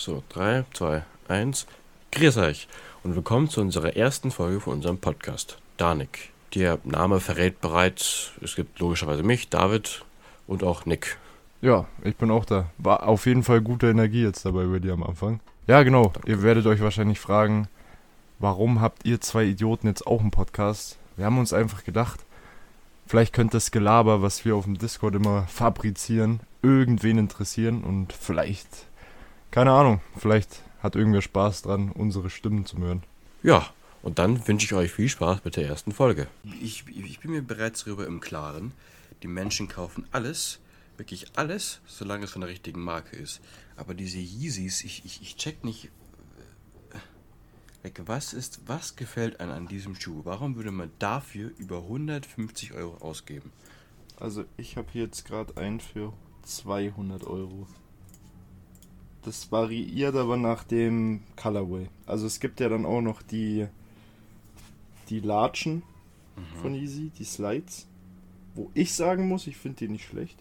So, 3, 2, 1. Grüß euch und willkommen zu unserer ersten Folge von unserem Podcast. Danik. Der Name verrät bereits, es gibt logischerweise mich, David und auch Nick. Ja, ich bin auch da. War auf jeden Fall gute Energie jetzt dabei über dir am Anfang. Ja, genau. Ihr werdet euch wahrscheinlich fragen, warum habt ihr zwei Idioten jetzt auch einen Podcast? Wir haben uns einfach gedacht, vielleicht könnte das Gelaber, was wir auf dem Discord immer fabrizieren, irgendwen interessieren und vielleicht, keine Ahnung, vielleicht hat irgendwer Spaß dran, unsere Stimmen zu hören. Ja, und dann wünsche ich euch viel Spaß mit der ersten Folge. Ich, ich bin mir bereits darüber im Klaren, die Menschen kaufen alles, wirklich alles, solange es von der richtigen Marke ist. Aber diese Yeezys, ich, ich, ich check nicht, äh, was ist, was gefällt einem an diesem Schuh? Warum würde man dafür über 150 Euro ausgeben? Also ich habe hier jetzt gerade einen für 200 Euro. Das variiert aber nach dem Colorway. Also es gibt ja dann auch noch die die Latschen von Easy, die Slides. Wo ich sagen muss, ich finde die nicht schlecht.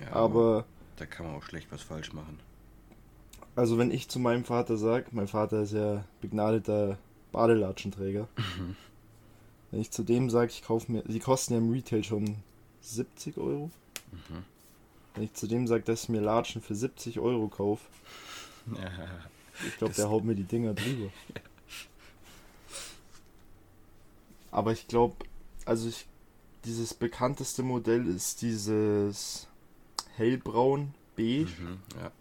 Ja, Aber da kann man auch schlecht was falsch machen. also wenn ich zu meinem Vater sage, mein Vater ist ja begnadeter Badelatschenträger. Wenn ich zu dem sage, ich kaufe mir, die kosten ja im Retail schon 70 Euro. Wenn ich zu dem sage, dass ich mir Latschen für 70 Euro kaufe, ich glaube, der haut mir die Dinger drüber. Aber ich glaube, also ich, dieses bekannteste Modell ist dieses hellbraun beige. Mhm, ja.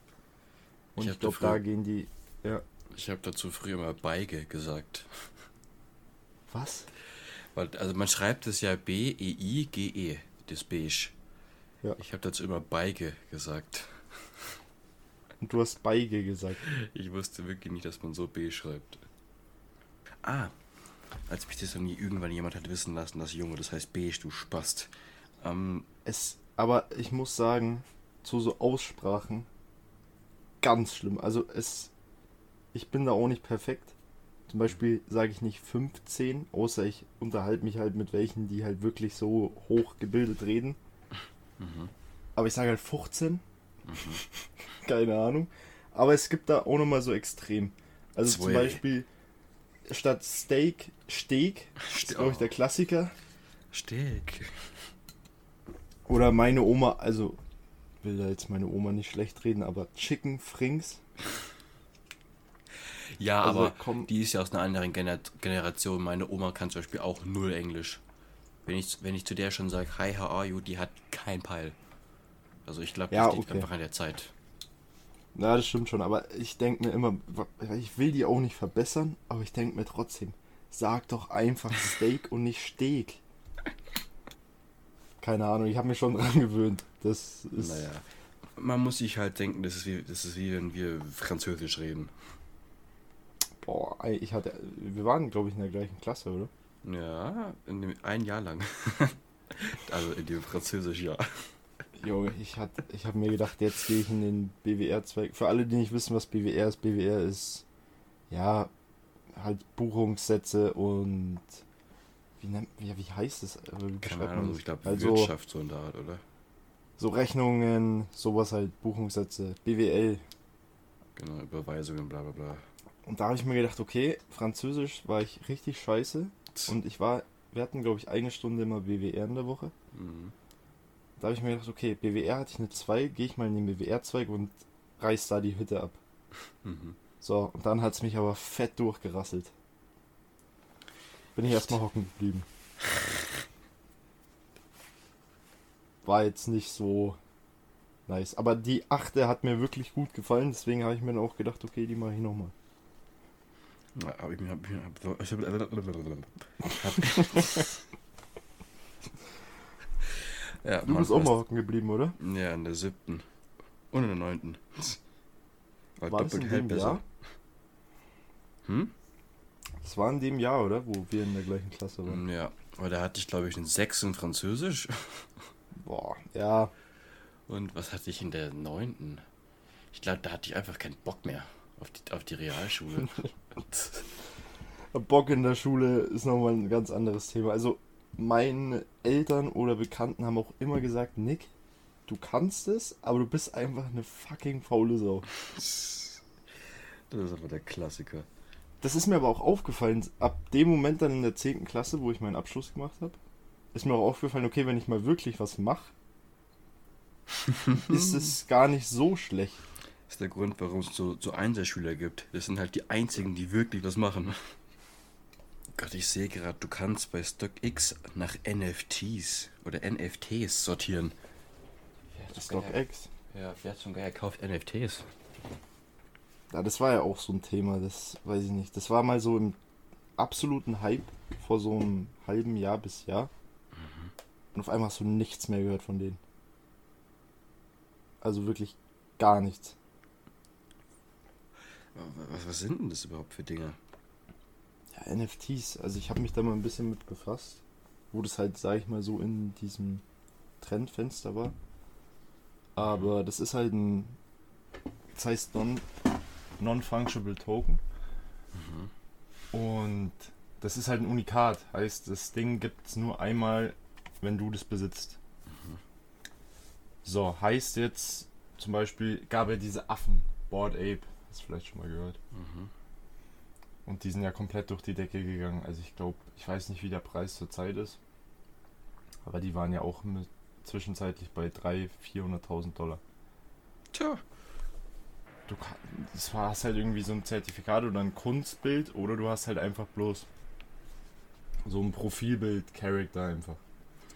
Und Ich ich, glaube, da gehen die. Ja. Ich habe dazu früher mal Beige gesagt. Was? Weil, also man schreibt es ja E B-E-I-G-E, das Beige. Ja. Ich habe dazu immer Beige gesagt. Und du hast Beige gesagt. Ich wusste wirklich nicht, dass man so B schreibt. Ah, als mich das noch nie irgendwann jemand hat wissen lassen, dass Junge, das heißt Beige, du Spast. Ähm, Es, aber ich muss sagen, zu so Aussprachen ganz schlimm. Also es, ich bin da auch nicht perfekt. Zum Beispiel sage ich nicht 15, außer ich unterhalte mich halt mit welchen, die halt wirklich so hoch gebildet reden. Mhm. Aber ich sage halt 15. Keine Ahnung. Aber es gibt da auch nochmal so extrem. Also zum Zwei. Beispiel statt Steak, Steak. Das ist, glaube ich, der Klassiker. Steak. Oder meine Oma, also will da jetzt meine Oma nicht schlecht reden, aber Chicken Frings. Ja, Also, aber komm- die ist ja aus einer anderen Gener Generation. Meine Oma kann zum Beispiel auch null Englisch. Wenn ich, wenn ich zu der schon sage, hi, how are you, die hat kein Peil. Also ich glaube, das Ja, liegt okay. einfach an der Zeit. Na, das stimmt schon, aber ich denke mir immer, ich will die auch nicht verbessern, aber ich denke mir trotzdem, sag doch einfach Steak und nicht Steak. Keine Ahnung, ich habe mich schon dran gewöhnt. Das ist. Naja. Man muss sich halt denken, das ist wie, das ist wie wenn wir Französisch reden. Boah, ich hatte. Wir waren, glaube ich, in der gleichen Klasse, oder? Ja, in dem, ein Jahr lang. also in dem Französisch-Jahr. Junge, ich, hat, ich habe mir gedacht, jetzt gehe ich in den BWR-Zweig. Für alle, die nicht wissen, was BWR ist, BWR ist, ja, halt Buchungssätze und. Wie, nennt, wie, wie heißt es? Äh, Keine Ahnung, das? ich glaube Also- Wirtschaft so in der Art, oder? So Rechnungen, sowas halt, Buchungssätze, BWL. Genau, Überweisungen, bla bla bla. Und da habe ich mir gedacht, okay, Französisch war ich richtig scheiße. Und ich war, wir hatten, glaube ich, eine Stunde immer BWR in der Woche. Mhm. Da habe ich mir gedacht, okay, BWR hatte ich eine 2, gehe ich mal in den BWR-Zweig und reiß da die Hütte ab. Mhm. So, und dann hat es mich aber fett durchgerasselt. Bin ich erstmal hocken geblieben. War jetzt nicht so nice. Aber die achte hat mir wirklich gut gefallen, deswegen habe ich mir dann auch gedacht, okay, die mache ich nochmal. Hab ich mir. Hab, ich hab, ja, Du Mann, bist auch mal hocken geblieben, oder? Ja, in der siebten. Und in der neunten. War, War doppelt dem besser. Jahr? Hm? Das war in dem Jahr, oder? Wo wir in der gleichen Klasse waren. Ja, aber da hatte ich, glaube ich, einen Sechs in Französisch. Boah, ja. Und was hatte ich in der neunten? Ich glaube, da hatte ich einfach keinen Bock mehr auf die, auf die Realschule. Bock in der Schule ist nochmal ein ganz anderes Thema. Also, meine Eltern oder Bekannten haben auch immer gesagt, Nick, du kannst es, aber du bist einfach eine fucking faule Sau. Das ist aber der Klassiker. Das ist mir aber auch aufgefallen, ab dem Moment dann in der 10. Klasse, wo ich meinen Abschluss gemacht habe, ist mir auch aufgefallen, okay, wenn ich mal wirklich was mache, ist es gar nicht so schlecht. Das ist der Grund, warum es so, so Einserschüler gibt. Das sind halt die einzigen, die wirklich was machen. Gott, ich sehe gerade, du kannst bei StockX nach NFTs oder NFTs sortieren. StockX? Ja, wer hat schon geil gekauft NFTs? Ja, das war ja auch so ein Thema, das weiß ich nicht. Das war mal so im absoluten Hype vor so einem halben Jahr bis Jahr. Mhm. Und auf einmal hast du nichts mehr gehört von denen. Also wirklich gar nichts. Was, was sind denn das überhaupt für Dinge? Ja, NFTs. Also ich habe mich da mal ein bisschen mit befasst, wo das halt, sag ich mal, so in diesem Trendfenster war. Aber das ist halt ein, das heißt non, Non-Fungible Token. Mhm. Und das ist halt ein Unikat. Heißt, das Ding gibt es nur einmal, wenn du das besitzt. Mhm. So, heißt jetzt zum Beispiel, gab er diese Affen, Board Ape, du vielleicht schon mal gehört. Mhm. Und die sind ja komplett durch die Decke gegangen. Also ich glaube, ich weiß nicht, wie der Preis zurzeit ist. Aber die waren ja auch mit, zwischenzeitlich bei 300.000, 400.000 Dollar. Tja. Du das war hast halt irgendwie so ein Zertifikat oder ein Kunstbild oder du hast halt einfach bloß so ein Profilbild-Charakter einfach.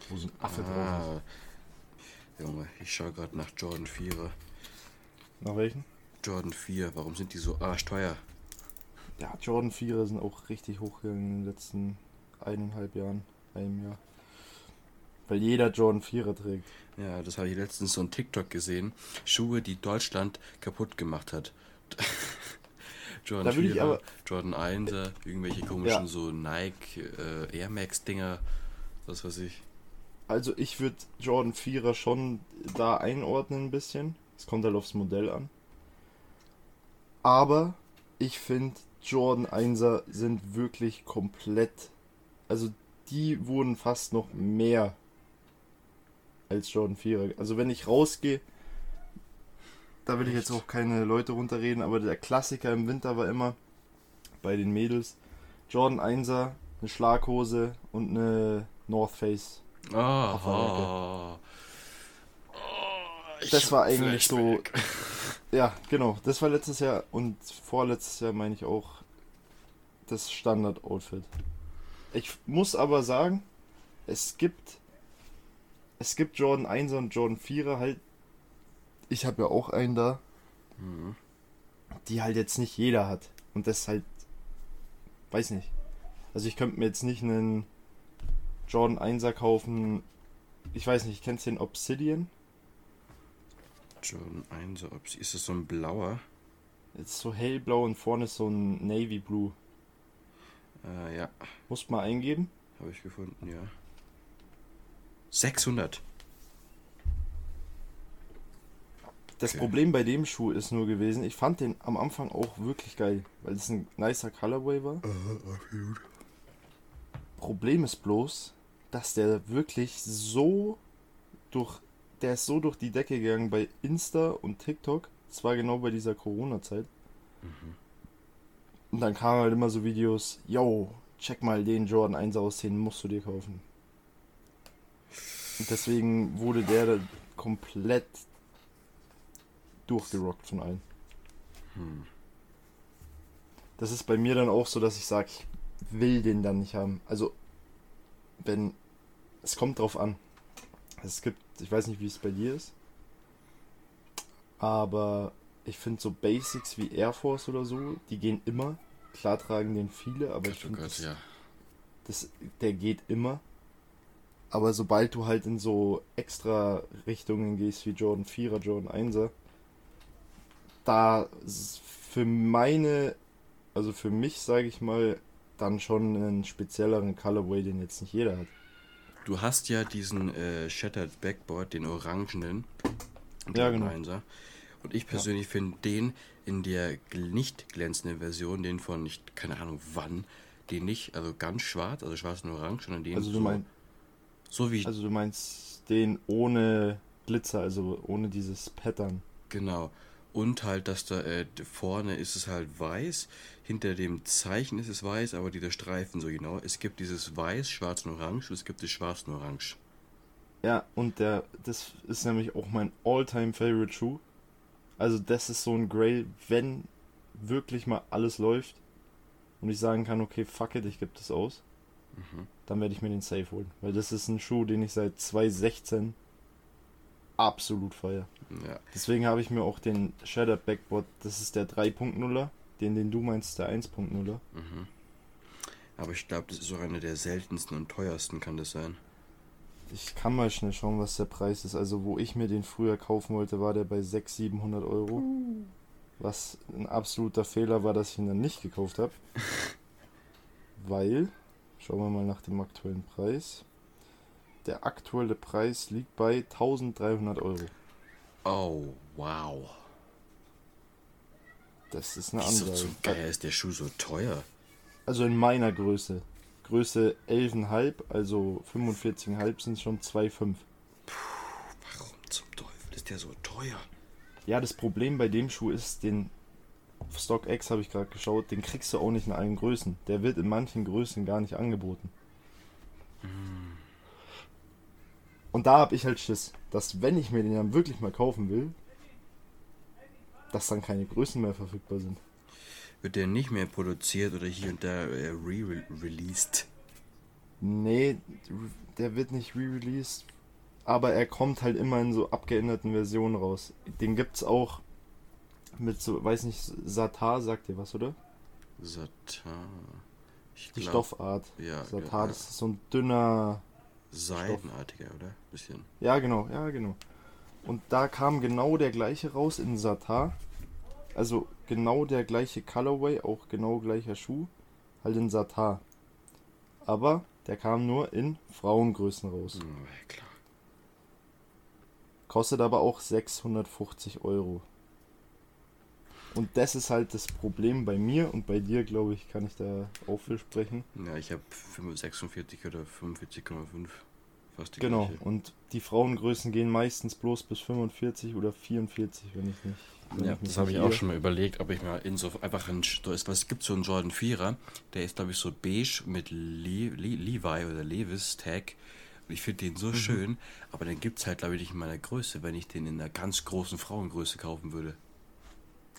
Wo so ein Affe ah. drauf ist. Junge, ich schaue gerade nach Jordan 4. Nach welchen? Jordan 4, warum sind die so arschteuer? Ja, Jordan 4 sind auch richtig hochgegangen in den letzten eineinhalb Jahren, einem Jahr. Weil jeder Jordan 4er trägt. Ja, das habe ich letztens so ein TikTok gesehen. Schuhe, die Deutschland kaputt gemacht hat. Jordan 4 Jordan 1 irgendwelche komischen ja. so Nike äh, Air Max Dinger, was weiß ich. Also ich würde Jordan 4er schon da einordnen ein bisschen. Es kommt halt aufs Modell an. Aber ich finde Jordan 1er sind wirklich komplett. Also die wurden fast noch mehr als Jordan 4er. Also wenn ich rausgehe, da will ich jetzt auch keine Leute runterreden, aber der Klassiker im Winter war immer bei den Mädels Jordan 1er, eine Schlaghose und eine North Face. Ah, oh, das war eigentlich so. Ja, genau. Das war letztes Jahr und vorletztes Jahr meine ich auch das Standard-Outfit. Ich muss aber sagen, es gibt es gibt Jordan 1 und Jordan 4er halt. Ich habe ja auch einen da. Mhm. Die halt jetzt nicht jeder hat. Und das halt. Weiß nicht. Also ich könnte mir jetzt nicht einen Jordan 1er kaufen. Ich weiß nicht, kennst du den Obsidian? Jordan 1er Obsidian. Ist das so ein blauer? Jetzt so hellblau und vorne ist so ein Navy Blue. Äh, ja. Musst mal eingeben. Habe ich gefunden, ja. 600. Das okay. Problem bei dem Schuh ist nur gewesen, ich fand den am Anfang auch wirklich geil, weil es ein nicer Colorway war. Uh, Problem ist bloß, dass der wirklich so durch, der ist so durch die Decke gegangen bei Insta und TikTok. Das war genau bei dieser Corona-Zeit. Mhm. Und dann kamen halt immer so Videos, yo, check mal den Jordan 1 aus, den musst du dir kaufen. Und deswegen wurde der komplett durchgerockt von allen. Hm. Das ist bei mir dann auch so, dass ich sage, ich will den dann nicht haben. Also, wenn. Es kommt drauf an. Es gibt, ich weiß nicht, wie es bei dir ist. Aber ich finde so Basics wie Air Force oder so, die gehen immer. Klar tragen den viele, aber Gott, ich finde, oh das, ja. das, der geht immer. Aber sobald du halt in so extra Richtungen gehst wie Jordan 4er, Jordan 1er, da für meine, also für mich sage ich mal, dann schon einen spezielleren Colorway, den jetzt nicht jeder hat. Du hast ja diesen äh, Shattered Backboard, den orangenen. Ja, genau. 1er. Und ich persönlich ja. finde den in der nicht glänzenden Version, den von nicht, keine Ahnung wann, den nicht, also ganz schwarz, also schwarz und orange, sondern den also du so, meinst, so wie. Also du meinst den ohne Glitzer, also ohne dieses Pattern. Genau. Und halt, dass da äh, vorne ist es halt weiß, hinter dem Zeichen ist es weiß, aber dieser Streifen so genau. Es gibt dieses Weiß, Schwarz und Orange und es gibt das Schwarz und Orange. Ja, und der, das ist nämlich auch mein all-time favorite Schuh. Also das ist so ein Grail, wenn wirklich mal alles läuft und ich sagen kann, okay, fuck it, ich gebe das aus, mhm. dann werde ich mir den Safe holen. Weil das ist ein Schuh, den ich seit 2016 absolut feier. Ja. Deswegen habe ich mir auch den Shadow Backboard, das ist der 3.0er, den, den du meinst, der 1.0er. Mhm. Aber ich glaube, das ist auch einer der seltensten und teuersten, kann das sein. Ich kann mal schnell schauen, was der Preis ist. Also, wo ich mir den früher kaufen wollte, war der bei 600, 700 Euro. Uh. Was ein absoluter Fehler war, dass ich ihn dann nicht gekauft habe. Weil, schauen wir mal nach dem aktuellen Preis. Der aktuelle Preis liegt bei 1300 Euro. Oh, wow. Das ist eine andere. Wieso zum Geier ist der Schuh so teuer? Also in meiner Größe. Größe 11,5, also 45,5 sind schon 2,5. Puh, warum zum Teufel ist der so teuer? Ja, das Problem bei dem Schuh ist, den StockX habe ich gerade geschaut, den kriegst du auch nicht in allen Größen. Der wird in manchen Größen gar nicht angeboten. Hm. Und da habe ich halt Schiss, dass wenn ich mir den dann wirklich mal kaufen will, dass dann keine Größen mehr verfügbar sind. Wird der nicht mehr produziert oder hier und da äh, re-released? Nee, der wird nicht re-released, aber er kommt halt immer in so abgeänderten Versionen raus. Den gibt's auch mit so, weiß nicht, Satar sagt dir was, oder? Satar. Ich Die glaub, Stoffart. Ja, Satar, ja. das ist so ein dünner Seidenartiger, Stoff. oder? Bisschen. Ja, genau, ja, genau. Und da kam genau der gleiche raus in Satar. Also genau der gleiche Colorway, auch genau gleicher Schuh, halt in Satar. Aber der kam nur in Frauengrößen raus. Ja, klar. Kostet aber auch 650 Euro. Und das ist halt das Problem bei mir und bei dir, glaube ich, kann ich da auch viel sprechen. Ja, ich habe 46 oder 45,5. Fast die genau, gleiche. und die Frauengrößen gehen meistens bloß bis 45 oder 44, wenn ich nicht. Wenn ja, das habe ich auch schon mal überlegt, ob ich mal in so einfach ein. Da ist, was gibt so einen Jordan 4er, der ist, glaube ich, so beige mit Le Le Levi oder Levis Tag. Und ich finde den so mhm. schön, aber den gibt es halt, glaube ich, nicht in meiner Größe, wenn ich den in einer ganz großen Frauengröße kaufen würde.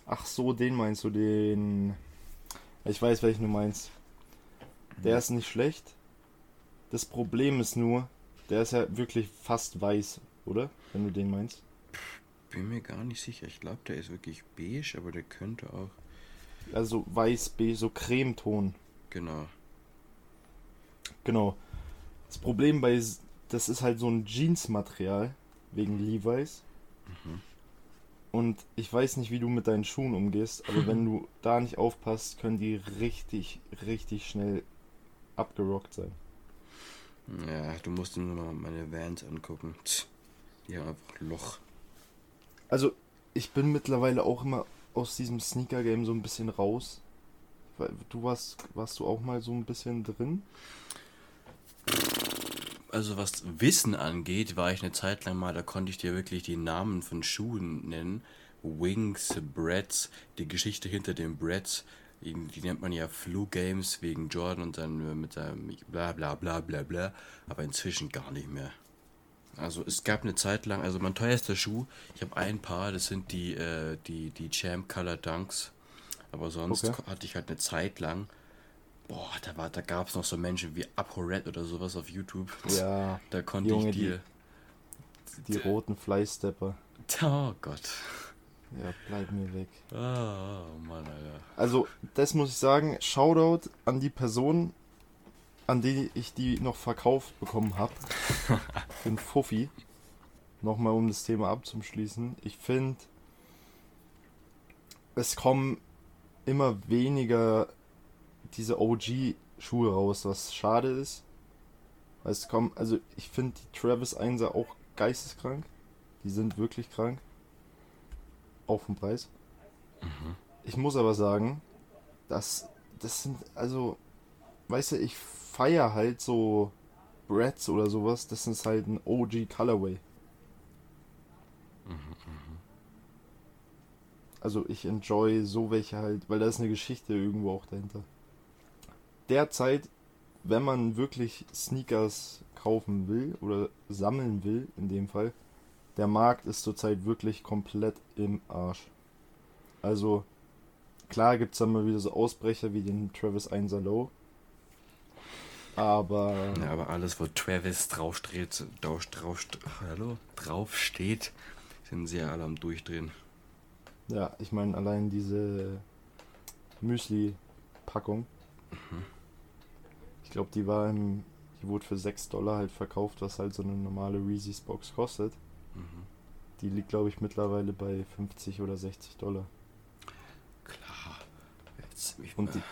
Ach so, den meinst du, den. Ich weiß, welchen du meinst. Der ist nicht schlecht. Das Problem ist nur, der ist ja wirklich fast weiß, oder? Wenn du den meinst. Bin mir gar nicht sicher. Ich glaube, der ist wirklich beige, aber der könnte auch. Also weiß, beige, so Cremeton. Genau. Genau. Das Problem bei. Das ist halt so ein Jeans-Material, wegen Levi's. Mhm. Und ich weiß nicht, wie du mit deinen Schuhen umgehst, aber wenn du da nicht aufpasst, können die richtig, richtig schnell abgerockt sein. Ja, du musst nur mal meine Vans angucken. Die haben einfach Loch. Also, ich bin mittlerweile auch immer aus diesem Sneaker-Game so ein bisschen raus. Du warst, warst du auch mal so ein bisschen drin? also was Wissen angeht, war ich eine Zeit lang mal, da konnte ich dir wirklich die Namen von Schuhen nennen. Wings, Breads, die Geschichte hinter den Breads, die nennt man ja Flu Games wegen Jordan und dann mit seinem bla bla bla bla bla, aber inzwischen gar nicht mehr. Also es gab eine Zeit lang, also mein teuerster Schuh, ich habe ein paar, das sind die, äh, die, die Champ Color Dunks, aber sonst okay. hatte ich halt eine Zeit lang Boah, da, war, da gab es noch so Menschen wie ApoRed oder sowas auf YouTube. Ja. Da konnte Junge, ich dir. Die, die roten Flystepper. Oh Gott. Ja, bleib mir weg. Oh, oh Mann, Alter. Also, das muss ich sagen, Shoutout an die Person, an die ich die noch verkauft bekommen habe. Für einen Fuffi. Nochmal, um das Thema abzuschließen. Ich finde, es kommen immer weniger diese OG-Schuhe raus, was schade ist. Es kommen, also ich finde die Travis 1 auch geisteskrank. Die sind wirklich krank. Auf den Preis. Mhm. Ich muss aber sagen, dass das sind, also, weißt du, ich feiere halt so Brads oder sowas, das ist halt ein OG Colorway. Mhm, mh. also ich enjoy so welche halt, weil da ist eine Geschichte irgendwo auch dahinter. Derzeit, wenn man wirklich Sneakers kaufen will oder sammeln will, in dem Fall, der Markt ist zurzeit wirklich komplett im Arsch. Also, klar gibt es dann mal wieder so Ausbrecher wie den Travis 1 Low. Aber. Ja, aber alles, wo Travis draufsteht, drauf, drauf, hallo, draufsteht, sind sie ja alle am Durchdrehen. Ja, ich meine, allein diese Müsli-Packung. Mhm. Ich glaube, die war im. Die wurde für 6 Dollar halt verkauft, was halt so eine normale Reese's Box kostet. Mhm. Die liegt, glaube ich, mittlerweile bei 50 oder 60 Dollar. Klar. Jetzt, Und die,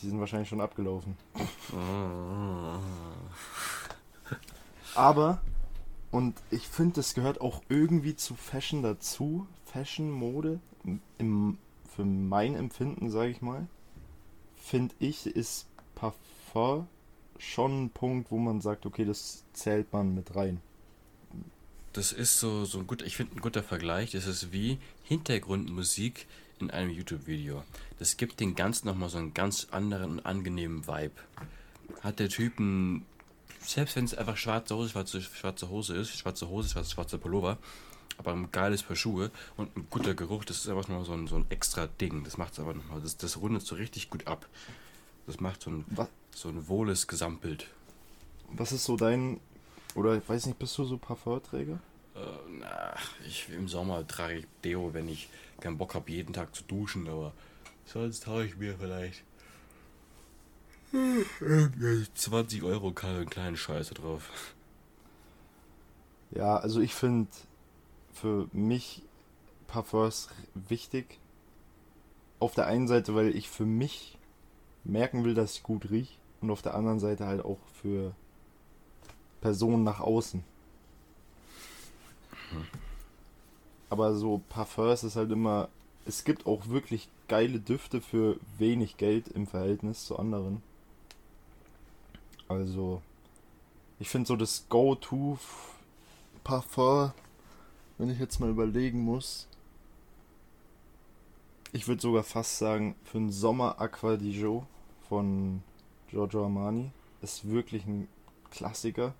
die sind wahrscheinlich schon abgelaufen. Aber, und ich finde, das gehört auch irgendwie zu Fashion dazu. Fashion, Mode, im, für mein Empfinden, sage ich mal, finde ich, ist Parfum schon ein Punkt, wo man sagt, okay, das zählt man mit rein. Das ist so, so ein gut, ich finde ein guter Vergleich. Das ist wie Hintergrundmusik in einem YouTube-Video. Das gibt den Ganzen nochmal so einen ganz anderen und angenehmen Vibe. Hat der Typ ein, selbst wenn es einfach schwarze Hose, schwarze, schwarze Hose ist, schwarze Hose, schwarze, schwarze Pullover, aber ein geiles Paar Schuhe und ein guter Geruch, das ist einfach nochmal so ein, so ein extra Ding. Das macht es aber nochmal, das, das rundet so richtig gut ab. Das macht so ein, Was? so ein wohles Gesamtbild. Was ist so dein oder ich weiß nicht, bist du so Parfumträger? Äh, na, ich, im Sommer trage ich Deo, wenn ich keinen Bock habe, jeden Tag zu duschen, aber sonst trage ich mir vielleicht 20 Euro einen kleinen Scheiße drauf. Ja, also ich finde für mich Parfums wichtig. Auf der einen Seite, weil ich für mich merken will, dass ich gut rieche. Und auf der anderen Seite halt auch für Person nach außen. Aber so Parfums ist halt immer. Es gibt auch wirklich geile Düfte für wenig Geld im Verhältnis zu anderen. Also, ich finde so das Go-To Parfum, wenn ich jetzt mal überlegen muss. Ich würde sogar fast sagen, für den Sommer Aqua di von Giorgio Armani ist wirklich ein Klassiker.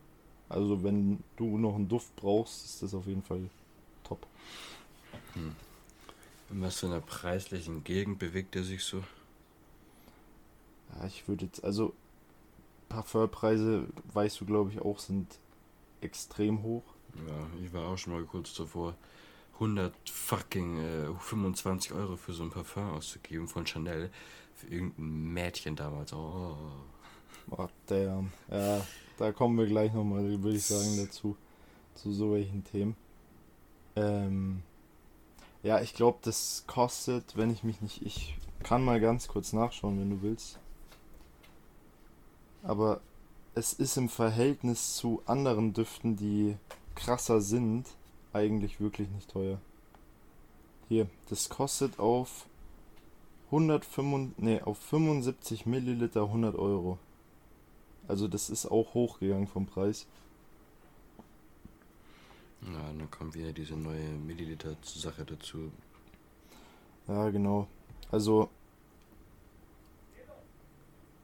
Also wenn du noch einen Duft brauchst, ist das auf jeden Fall top. Hm. In was für einer preislichen Gegend bewegt er sich so? Ja, ich würde jetzt, also Parfumpreise, weißt du glaube ich auch, sind extrem hoch. Ja, ich war auch schon mal kurz davor, 100 fucking äh, 25 Euro für so ein Parfum auszugeben von Chanel. Für irgendein Mädchen damals. Oh. Oh, damn. Ja, da kommen wir gleich nochmal, würde ich sagen, dazu. Zu so welchen Themen. Ähm, ja, ich glaube, das kostet, wenn ich mich nicht. Ich kann mal ganz kurz nachschauen, wenn du willst. Aber es ist im Verhältnis zu anderen Düften, die krasser sind, eigentlich wirklich nicht teuer. Hier, das kostet auf 175, nee, auf 75 Milliliter 100 Euro. Also das ist auch hochgegangen vom Preis. Ja, dann kommt wieder diese neue Milliliter-Sache dazu. Ja, genau. Also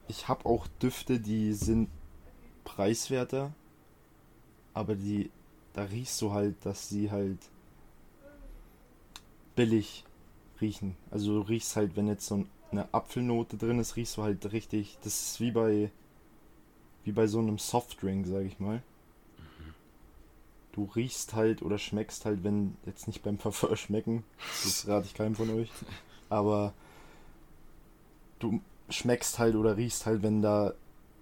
ich habe auch Düfte, die sind preiswerter, aber die da riechst du halt, dass sie halt billig riechen. Also du riechst halt, wenn jetzt so eine Apfelnote drin ist, riechst du halt richtig. Das ist wie bei wie bei so einem Softdrink, sag ich mal. Mhm. Du riechst halt oder schmeckst halt, wenn jetzt nicht beim Parfum schmecken, das rate ich keinem von euch, aber du schmeckst halt oder riechst halt, wenn da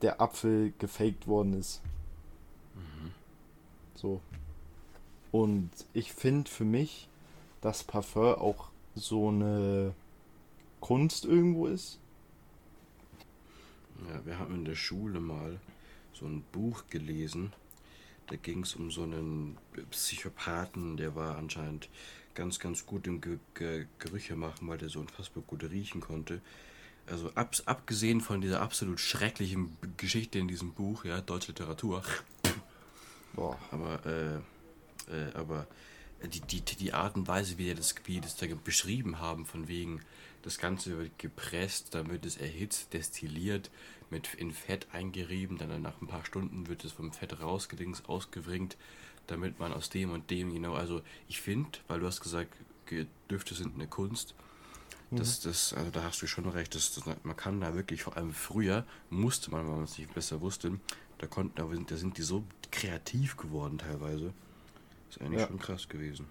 der Apfel gefaked worden ist. Mhm. So. Und ich finde für mich, dass Parfum auch so eine Kunst irgendwo ist. Wir haben in der Schule mal so ein Buch gelesen. Da ging es um so einen Psychopathen, der war anscheinend ganz, ganz gut im Ge Ge Gerüche machen, weil der so unfassbar gut riechen konnte. Also ab, abgesehen von dieser absolut schrecklichen Geschichte in diesem Buch, ja, deutsche Literatur. Boah. Aber, äh, äh, aber die, die, die Art und Weise, wie die das, wie das da beschrieben haben, von wegen, das Ganze wird gepresst, dann wird es erhitzt, destilliert, mit in Fett eingerieben, dann nach ein paar Stunden wird es vom Fett rausgedings, ausgewringt, damit man aus dem und dem, genau, also ich finde, weil du hast gesagt, Düfte sind eine Kunst, das, mhm. das, also da hast du schon recht, das, das, man kann da wirklich, vor allem früher, musste man, weil man es nicht besser wusste, da konnten, da sind, da sind die so kreativ geworden teilweise. Ist eigentlich ja. schon krass gewesen.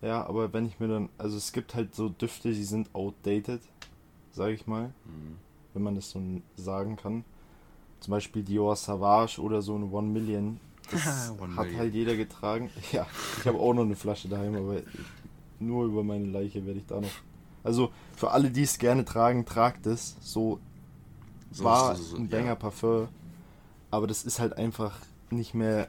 Ja, aber wenn ich mir dann, also es gibt halt so Düfte, die sind outdated, sage ich mal, mhm. wenn man das so sagen kann. Zum Beispiel Dior Savage oder so ein One Million. Das One hat Million. halt jeder getragen. Ja, ich habe auch noch eine Flasche daheim, aber nur über meine Leiche werde ich da noch. Also für alle, die es gerne tragen, tragt es. So, so war so, so, ein Banger ja. Parfum. Aber das ist halt einfach nicht mehr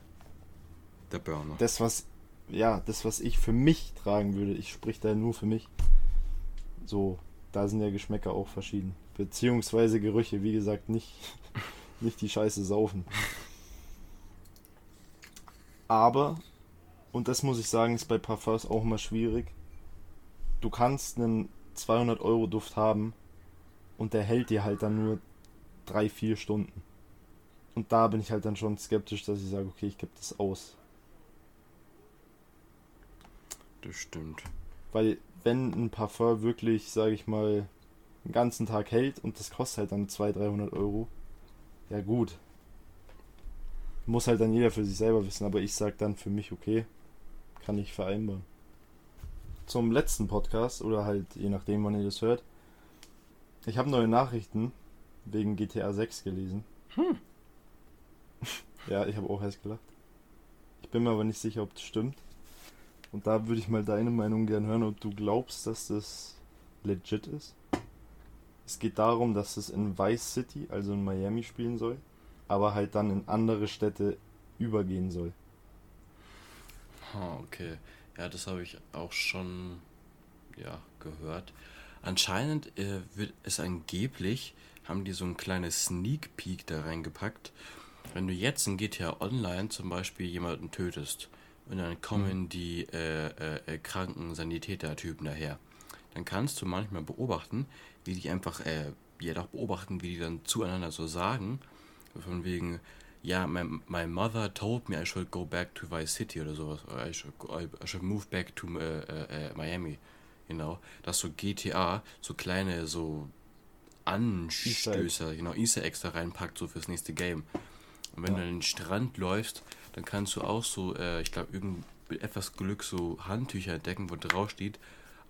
der Burner. Das, was, ja, das, was ich für mich tragen würde, ich sprich da nur für mich. So, da sind ja Geschmäcker auch verschieden. Beziehungsweise Gerüche, wie gesagt, nicht, nicht die Scheiße saufen. Aber, und das muss ich sagen, ist bei Parfums auch immer schwierig. Du kannst einen 200 Euro Duft haben und der hält dir halt dann nur 3-4 Stunden. Und da bin ich halt dann schon skeptisch, dass ich sage, okay, ich gebe das aus. Das stimmt. Weil wenn ein Parfum wirklich, sage ich mal, einen ganzen Tag hält und das kostet halt dann 200, 300 Euro, ja gut. Muss halt dann jeder für sich selber wissen, aber ich sag dann für mich, okay, kann ich vereinbaren. Zum letzten Podcast, oder halt je nachdem, wann ihr das hört. Ich habe neue Nachrichten wegen GTA 6 gelesen. Hm. ja, ich habe auch erst gelacht. Ich bin mir aber nicht sicher, ob das stimmt. Und da würde ich mal deine Meinung gern hören, ob du glaubst, dass das legit ist. Es geht darum, dass es in Vice City, also in Miami, spielen soll, aber halt dann in andere Städte übergehen soll. Oh, okay. Ja, das habe ich auch schon ja, gehört. Anscheinend äh, wird es angeblich, haben die so ein kleines Sneak Peek da reingepackt. Wenn du jetzt in GTA Online zum Beispiel jemanden tötest und dann kommen mhm. die äh, äh, äh, kranken Sanitäter-Typen daher. Dann kannst du manchmal beobachten, wie die einfach, äh, ja doch beobachten, wie die dann zueinander so sagen, von wegen, ja, my, my mother told me I should go back to Vice City oder sowas, oder I should, I should move back to äh, äh, Miami, genau, dass so GTA so kleine, so Anstößer, genau, Easter Eggs da reinpackt, so fürs nächste Game. Und wenn ja. du an den Strand läufst, dann kannst du auch so, äh, ich glaube, mit etwas Glück so Handtücher entdecken, wo drauf steht,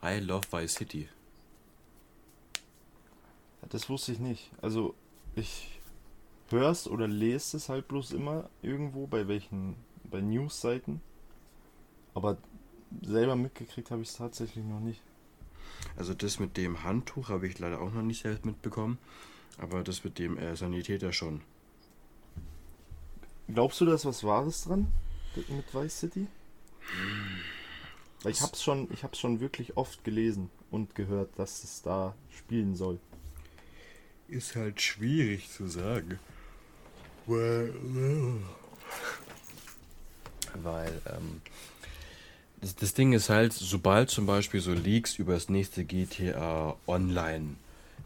I love Vice City. Das wusste ich nicht. Also, ich hör's oder lese es halt bloß immer irgendwo bei welchen, bei News-Seiten. Aber selber mitgekriegt habe ich es tatsächlich noch nicht. Also das mit dem Handtuch habe ich leider auch noch nicht selbst mitbekommen. Aber das mit dem äh, Sanitäter schon. Glaubst du, da ist was Wahres dran mit Vice City? Weil ich hab's schon, ich hab's schon wirklich oft gelesen und gehört, dass es da spielen soll. Ist halt schwierig zu sagen. Weil, ähm, das, das Ding ist halt, sobald zum Beispiel so Leaks über das nächste GTA Online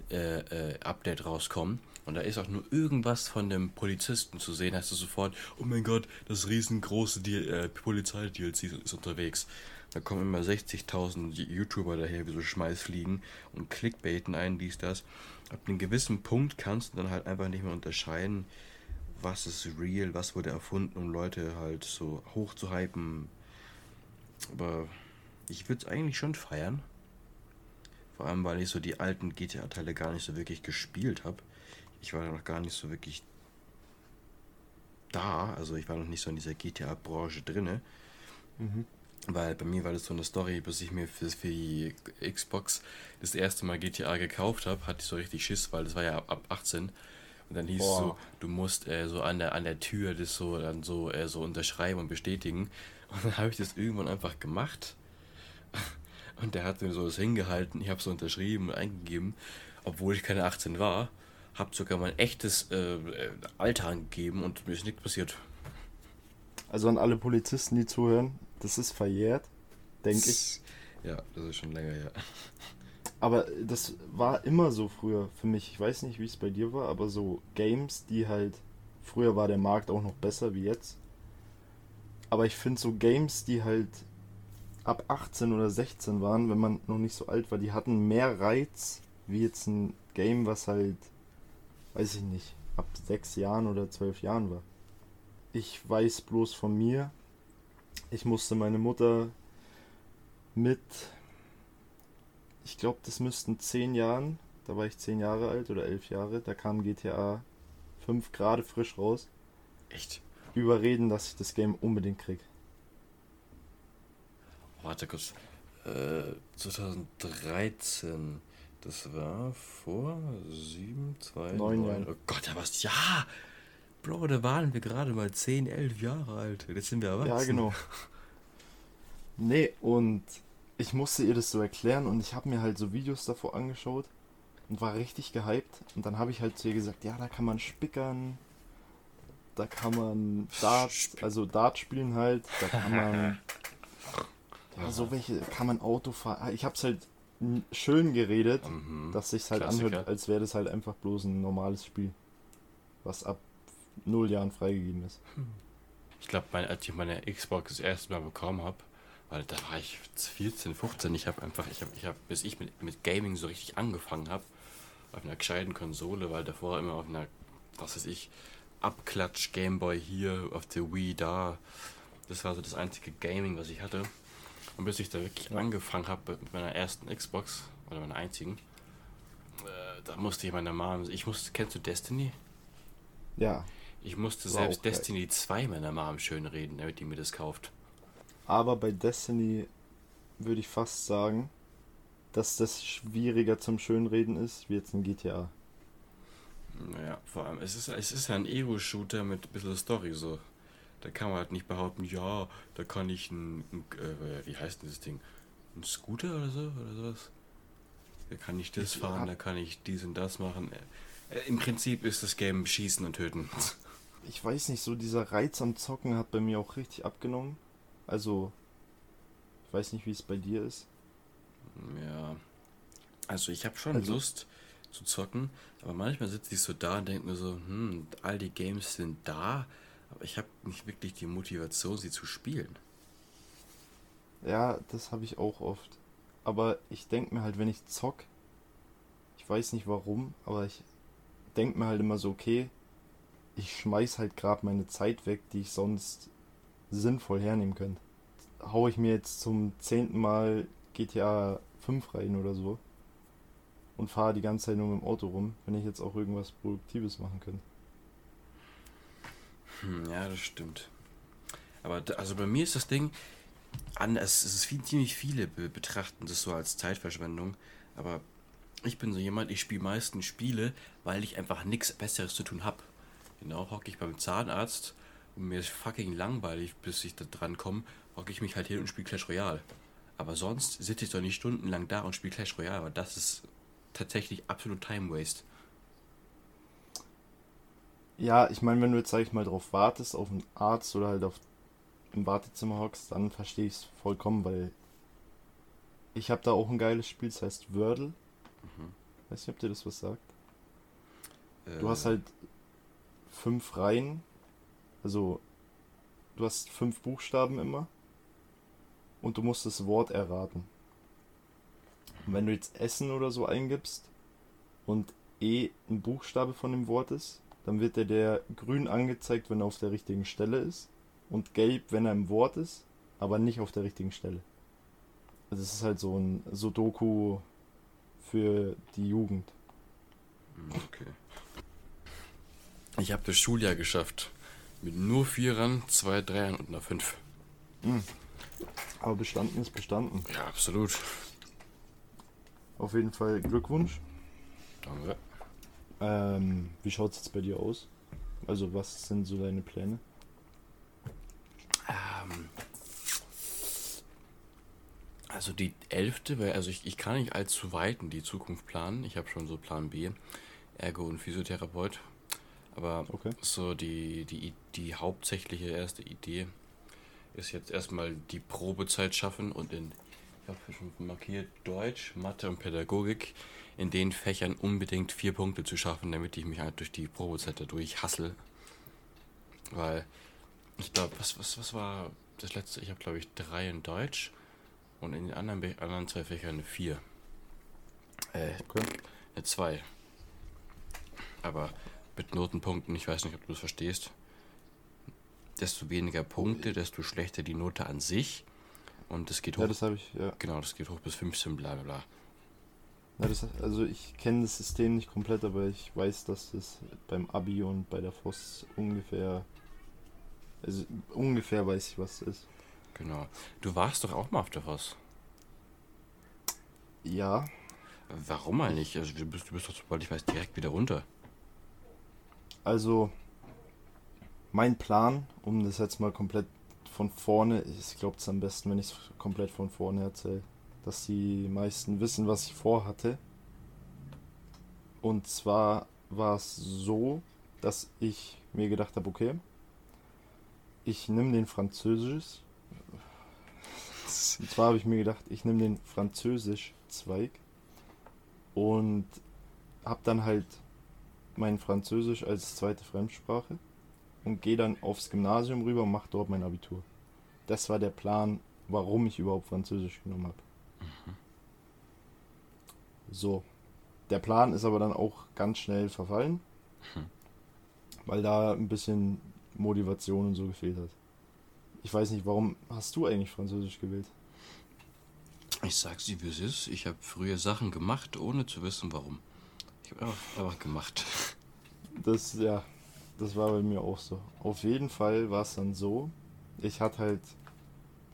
äh, äh, Update rauskommen, und da ist auch nur irgendwas von dem Polizisten zu sehen, heißt es sofort, oh mein Gott, das riesengroße äh, Polizei-DLC ist unterwegs. Da kommen immer 60.000 YouTuber daher, wie so Schmeißfliegen und Clickbaiten ein, dies, das. Ab einem gewissen Punkt kannst du dann halt einfach nicht mehr unterscheiden, was ist real, was wurde erfunden, um Leute halt so hoch zu hypen. Aber ich würde es eigentlich schon feiern. Vor allem, weil ich so die alten GTA-Teile gar nicht so wirklich gespielt habe ich war noch gar nicht so wirklich da, also ich war noch nicht so in dieser GTA-Branche drinne. Mhm. Weil bei mir war das so eine Story, bis ich mir für, für die Xbox das erste Mal GTA gekauft habe, hatte ich so richtig Schiss, weil das war ja ab 18. Und dann hieß Boah. es so, du musst äh, so an der, an der Tür das so dann so, äh, so unterschreiben und bestätigen. Und dann habe ich das irgendwann einfach gemacht. Und der hat mir so das hingehalten, ich habe es so unterschrieben und eingegeben, obwohl ich keine 18 war habe sogar mein echtes äh, Alter angegeben und mir ist nichts passiert. Also an alle Polizisten, die zuhören, das ist verjährt. denke ich. Ja, das ist schon länger, ja. Aber das war immer so früher für mich. Ich weiß nicht, wie es bei dir war, aber so Games, die halt. Früher war der Markt auch noch besser wie jetzt. Aber ich finde so Games, die halt ab 18 oder 16 waren, wenn man noch nicht so alt war, die hatten mehr Reiz wie jetzt ein Game, was halt, weiß ich nicht, ab 6 Jahren oder 12 Jahren war. Ich weiß bloß von mir, ich musste meine Mutter mit, ich glaube, das müssten 10 Jahren, da war ich 10 Jahre alt oder 11 Jahre, da kam GTA 5 gerade frisch raus. Echt? Überreden, dass ich das Game unbedingt krieg. Warte kurz. Äh, 2013. Das war vor 7, 2, 9 Jahren. Oh Gott, da war's. Ja! Bro, da waren wir gerade mal 10, 11 Jahre alt. Jetzt sind wir erwachsen. Ja, genau. Nee, und ich musste ihr das so erklären und ich habe mir halt so Videos davor angeschaut und war richtig gehypt. Und dann habe ich halt zu ihr gesagt, ja, da kann man spickern, da kann man Dart, also Dart spielen halt, da kann man ja, so welche, kann man Auto fahren. Ich habe es halt schön geredet, mhm. dass sich halt Klassiker. anhört, als wäre das halt einfach bloß ein normales Spiel, was ab null Jahren freigegeben ist. Ich glaube, als ich meine Xbox das erste Mal bekommen habe, weil da war ich 14, 15, ich habe einfach, ich habe, ich habe, bis ich mit, mit Gaming so richtig angefangen habe, auf einer gescheiten Konsole, weil davor immer auf einer, was weiß ich, Abklatsch Gameboy hier, auf der Wii da. Das war so das einzige Gaming, was ich hatte. Und bis ich da wirklich ja. angefangen habe mit meiner ersten Xbox, oder meiner einzigen, äh, da musste ich meiner Mom, ich musste, kennst du Destiny? Ja. Ich musste wow, selbst okay. Destiny 2 meiner Mom schön reden, damit die mir das kauft. Aber bei Destiny würde ich fast sagen, dass das schwieriger zum Schönreden ist, wie jetzt ein GTA. Naja, vor allem, es ist, es ist ein Ego-Shooter mit ein bisschen Story so. Da kann man halt nicht behaupten, ja, da kann ich ein, ein äh, wie heißt denn das Ding? Ein Scooter oder so? Oder sowas? Da kann ich das fahren, da kann ich dies und das machen. Äh, Im Prinzip ist das Game schießen und töten. Ich weiß nicht, so dieser Reiz am Zocken hat bei mir auch richtig abgenommen. Also, ich weiß nicht, wie es bei dir ist. Ja. Also ich habe schon also, Lust zu zocken, aber manchmal sitze ich so da und denke mir so, hm, all die Games sind da, aber ich habe nicht wirklich die Motivation, sie zu spielen. Ja, das habe ich auch oft. Aber ich denke mir halt, wenn ich zock, ich weiß nicht warum, aber ich denke mir halt immer so, okay, ich schmeiß halt gerade meine Zeit weg, die ich sonst sinnvoll hernehmen könnte. Hau ich mir jetzt zum zehnten Mal GTA 5 rein oder so und fahre die ganze Zeit nur mit dem Auto rum, wenn ich jetzt auch irgendwas Produktives machen könnte. Hm, ja, das stimmt. Aber da, also bei mir ist das Ding, an, es, ist viel, ziemlich viele be betrachten das so als Zeitverschwendung, aber ich bin so jemand, ich spiele meistens Spiele, weil ich einfach nichts Besseres zu tun habe. Genau, hocke ich beim Zahnarzt und mir ist fucking langweilig, bis ich da dran komme, hocke ich mich halt hin und spiele Clash Royale. Aber sonst sitze ich doch nicht stundenlang da und spiele Clash Royale, aber das ist tatsächlich absolut Time Waste. Ja, ich meine, wenn du jetzt, sag ich mal, darauf wartest, auf einen Arzt oder halt auf im Wartezimmer hockst, dann verstehe ich es vollkommen, weil ich habe da auch ein geiles Spiel, das heißt Wordle. Mhm. Weiß nicht, ob dir das was sagt. Äh. Du hast halt fünf Reihen, also du hast fünf Buchstaben immer und du musst das Wort erraten. Und wenn du jetzt Essen oder so eingibst und E ein Buchstabe von dem Wort ist, dann wird dir der grün angezeigt, wenn er auf der richtigen Stelle ist und gelb, wenn er im Wort ist, aber nicht auf der richtigen Stelle. Also es ist halt so ein Sudoku für die Jugend. Okay. Ich habe das Schuljahr geschafft. Mit nur Vierern, zwei Dreiern und einer Fünf. Mhm. Aber bestanden ist bestanden. Ja, absolut. Auf jeden Fall Glückwunsch. Danke. Ähm, wie schaut es jetzt bei dir aus? Also, was sind so deine Pläne? Ähm, also die elfte, weil also ich, ich kann nicht allzu weit in die Zukunft planen. Ich habe schon so Plan B, Ergo und Physiotherapeut. Aber okay. so die, die, die hauptsächliche erste Idee ist jetzt erstmal die Probezeit schaffen und in, ich habe schon markiert, Deutsch, Mathe und Pädagogik in den Fächern unbedingt vier Punkte zu schaffen, damit ich mich halt durch die Probezeit dadurch hassel. Weil ich glaube, was, was, was war das letzte? Ich habe glaube ich drei in Deutsch und in den anderen, anderen zwei Fächern eine vier. Äh, okay. eine zwei. Aber mit Notenpunkten, ich weiß nicht, ob du das verstehst. Desto weniger Punkte, desto schlechter die Note an sich. Und das geht hoch. Ja, das habe ich, ja. Genau, das geht hoch bis 15, bla bla bla. Ja, das, also ich kenne das System nicht komplett, aber ich weiß, dass das beim Abi und bei der FOS ungefähr, also ungefähr weiß ich, was es ist. Genau. Du warst doch auch mal auf der FOS. Ja. Warum eigentlich? Also du bist, du bist doch, sobald ich weiß, direkt wieder runter. Also, mein Plan, um das jetzt mal komplett von vorne, ich glaube es am besten, wenn ich es komplett von vorne erzähle dass die meisten wissen, was ich vorhatte. Und zwar war es so, dass ich mir gedacht habe, okay, ich nehme den Französisch. Und zwar habe ich mir gedacht, ich nehme den Französisch-Zweig und habe dann halt mein Französisch als zweite Fremdsprache und gehe dann aufs Gymnasium rüber und mache dort mein Abitur. Das war der Plan, warum ich überhaupt Französisch genommen habe. So. Der Plan ist aber dann auch ganz schnell verfallen, hm. weil da ein bisschen Motivation und so gefehlt hat. Ich weiß nicht, warum hast du eigentlich Französisch gewählt? Ich sag's dir, wie es ist. Ich habe früher Sachen gemacht, ohne zu wissen, warum. Ich habe einfach, einfach gemacht. Das, ja, das war bei mir auch so. Auf jeden Fall war es dann so, ich hatte halt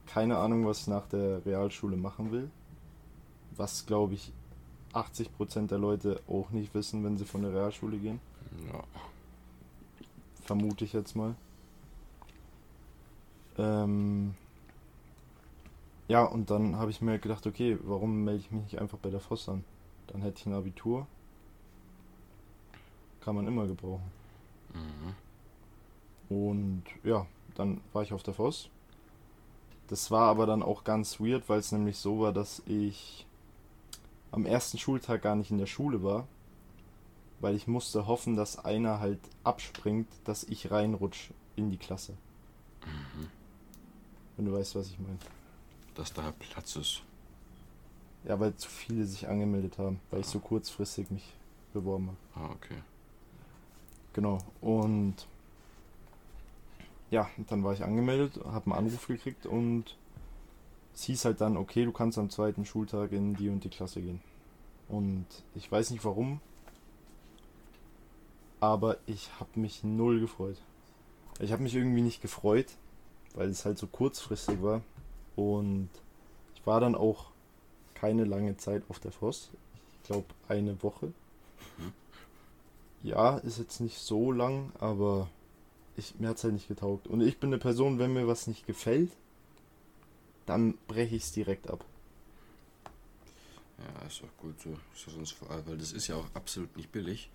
keine Ahnung, was ich nach der Realschule machen will. Was, glaube ich, 80% der Leute auch nicht wissen, wenn sie von der Realschule gehen. Ja. Vermute ich jetzt mal. Ähm ja, und dann habe ich mir gedacht, okay, warum melde ich mich nicht einfach bei der FOS an? Dann hätte ich ein Abitur. Kann man immer gebrauchen. Mhm. Und ja, dann war ich auf der FOS. Das war aber dann auch ganz weird, weil es nämlich so war, dass ich am ersten Schultag gar nicht in der Schule war, weil ich musste hoffen, dass einer halt abspringt, dass ich reinrutsch in die Klasse. Mhm. Wenn du weißt, was ich meine. Dass da Platz ist. Ja, weil zu viele sich angemeldet haben, weil ah. ich so kurzfristig mich beworben habe. Ah, okay. Genau. Und ja, dann war ich angemeldet, habe einen Anruf gekriegt und es hieß halt dann, okay, du kannst am zweiten Schultag in die und die Klasse gehen. Und ich weiß nicht warum, aber ich habe mich null gefreut. Ich habe mich irgendwie nicht gefreut, weil es halt so kurzfristig war. Und ich war dann auch keine lange Zeit auf der Voss. Ich glaube eine Woche. Ja, ist jetzt nicht so lang, aber ich, mir hat es halt nicht getaugt. Und ich bin eine Person, wenn mir was nicht gefällt, dann breche ich es direkt ab. Ja, ist auch gut so. Sonst, weil das ist ja auch absolut nicht billig.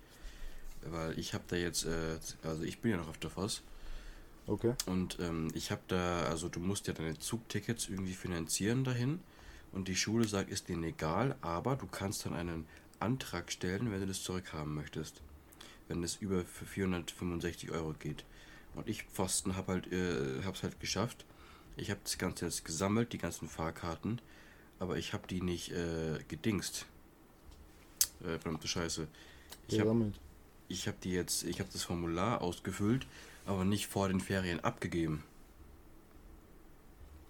Weil ich habe da jetzt, äh, also ich bin ja noch auf der Voss. Okay. Und ähm, ich habe da, also du musst ja deine Zugtickets irgendwie finanzieren dahin. Und die Schule sagt, ist denen egal, aber du kannst dann einen Antrag stellen, wenn du das zurückhaben möchtest. Wenn es über für 465 Euro geht. Und ich Pfosten habe halt, äh, hab's halt geschafft ich habe das Ganze jetzt gesammelt, die ganzen Fahrkarten, aber ich habe die nicht äh, gedingst. Äh, verdammte Scheiße. Ich habe hab die jetzt, ich habe das Formular ausgefüllt, aber nicht vor den Ferien abgegeben.